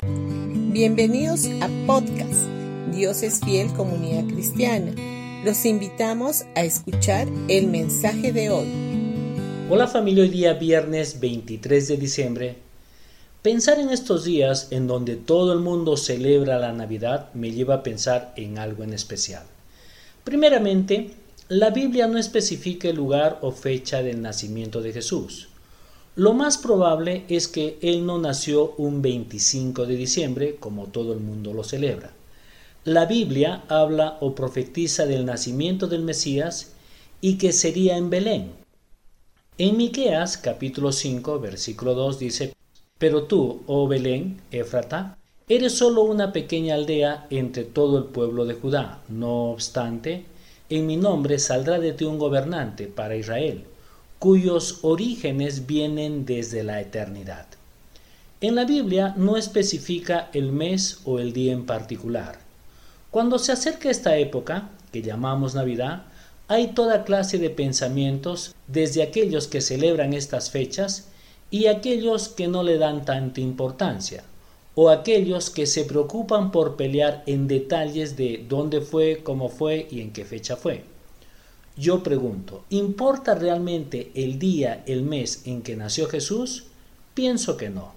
Bienvenidos a podcast Dios es fiel comunidad cristiana. Los invitamos a escuchar el mensaje de hoy. Hola familia, hoy día viernes 23 de diciembre. Pensar en estos días en donde todo el mundo celebra la Navidad me lleva a pensar en algo en especial. Primeramente, la Biblia no especifica el lugar o fecha del nacimiento de Jesús. Lo más probable es que Él no nació un 25 de diciembre, como todo el mundo lo celebra. La Biblia habla o profetiza del nacimiento del Mesías y que sería en Belén. En Miqueas capítulo 5 versículo 2 dice, Pero tú, oh Belén, Éfrata, eres solo una pequeña aldea entre todo el pueblo de Judá. No obstante, en mi nombre saldrá de ti un gobernante para Israel, cuyos orígenes vienen desde la eternidad. En la Biblia no especifica el mes o el día en particular. Cuando se acerca esta época, que llamamos Navidad, hay toda clase de pensamientos, desde aquellos que celebran estas fechas y aquellos que no le dan tanta importancia o aquellos que se preocupan por pelear en detalles de dónde fue, cómo fue y en qué fecha fue. Yo pregunto, ¿importa realmente el día, el mes en que nació Jesús? Pienso que no.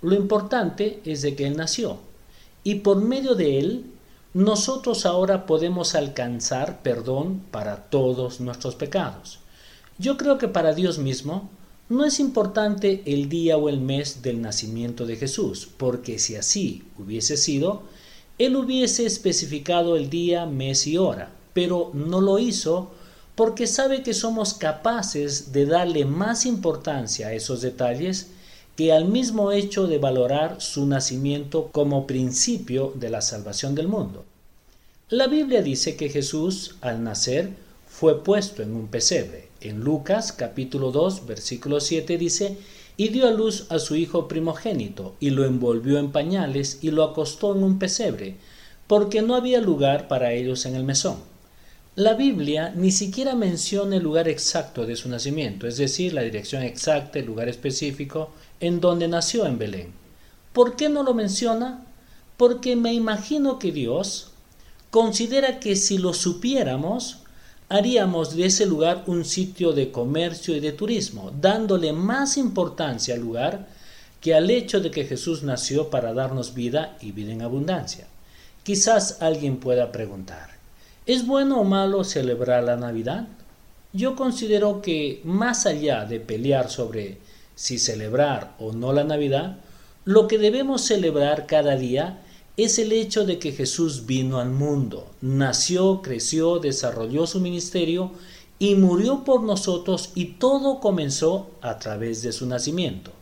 Lo importante es de que Él nació. Y por medio de Él, nosotros ahora podemos alcanzar perdón para todos nuestros pecados. Yo creo que para Dios mismo, no es importante el día o el mes del nacimiento de Jesús, porque si así hubiese sido, Él hubiese especificado el día, mes y hora, pero no lo hizo porque sabe que somos capaces de darle más importancia a esos detalles que al mismo hecho de valorar su nacimiento como principio de la salvación del mundo. La Biblia dice que Jesús, al nacer, fue puesto en un pesebre. En Lucas capítulo 2 versículo 7 dice, y dio a luz a su hijo primogénito, y lo envolvió en pañales, y lo acostó en un pesebre, porque no había lugar para ellos en el mesón. La Biblia ni siquiera menciona el lugar exacto de su nacimiento, es decir, la dirección exacta, el lugar específico en donde nació en Belén. ¿Por qué no lo menciona? Porque me imagino que Dios considera que si lo supiéramos, haríamos de ese lugar un sitio de comercio y de turismo, dándole más importancia al lugar que al hecho de que Jesús nació para darnos vida y vida en abundancia. Quizás alguien pueda preguntar, ¿es bueno o malo celebrar la Navidad? Yo considero que más allá de pelear sobre si celebrar o no la Navidad, lo que debemos celebrar cada día es el hecho de que Jesús vino al mundo, nació, creció, desarrolló su ministerio y murió por nosotros y todo comenzó a través de su nacimiento.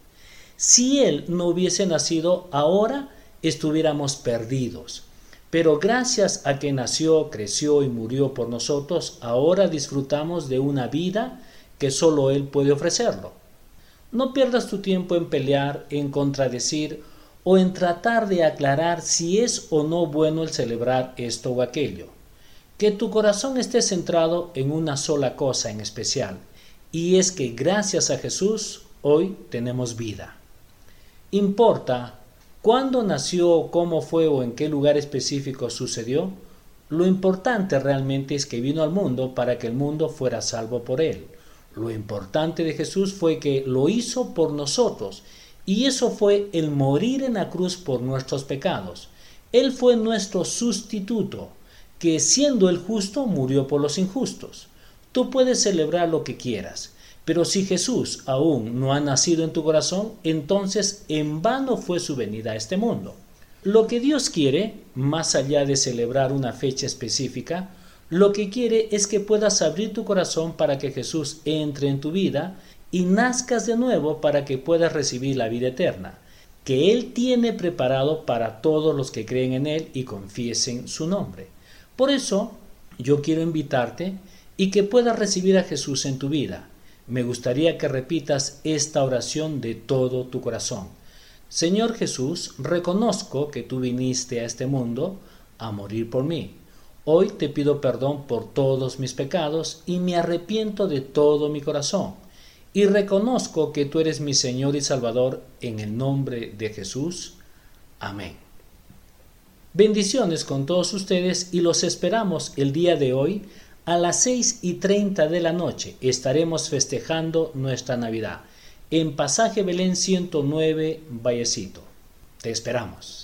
Si Él no hubiese nacido ahora, estuviéramos perdidos. Pero gracias a que nació, creció y murió por nosotros, ahora disfrutamos de una vida que solo Él puede ofrecerlo. No pierdas tu tiempo en pelear, en contradecir o en tratar de aclarar si es o no bueno el celebrar esto o aquello. Que tu corazón esté centrado en una sola cosa en especial, y es que gracias a Jesús hoy tenemos vida. Importa cuándo nació, cómo fue o en qué lugar específico sucedió, lo importante realmente es que vino al mundo para que el mundo fuera salvo por él. Lo importante de Jesús fue que lo hizo por nosotros y eso fue el morir en la cruz por nuestros pecados. Él fue nuestro sustituto, que siendo el justo murió por los injustos. Tú puedes celebrar lo que quieras, pero si Jesús aún no ha nacido en tu corazón, entonces en vano fue su venida a este mundo. Lo que Dios quiere, más allá de celebrar una fecha específica, lo que quiere es que puedas abrir tu corazón para que Jesús entre en tu vida y nazcas de nuevo para que puedas recibir la vida eterna, que Él tiene preparado para todos los que creen en Él y confiesen su nombre. Por eso, yo quiero invitarte y que puedas recibir a Jesús en tu vida. Me gustaría que repitas esta oración de todo tu corazón. Señor Jesús, reconozco que tú viniste a este mundo a morir por mí. Hoy te pido perdón por todos mis pecados y me arrepiento de todo mi corazón y reconozco que tú eres mi Señor y Salvador en el nombre de Jesús. Amén. Bendiciones con todos ustedes y los esperamos el día de hoy a las 6 y 30 de la noche. Estaremos festejando nuestra Navidad en Pasaje Belén 109, Vallecito. Te esperamos.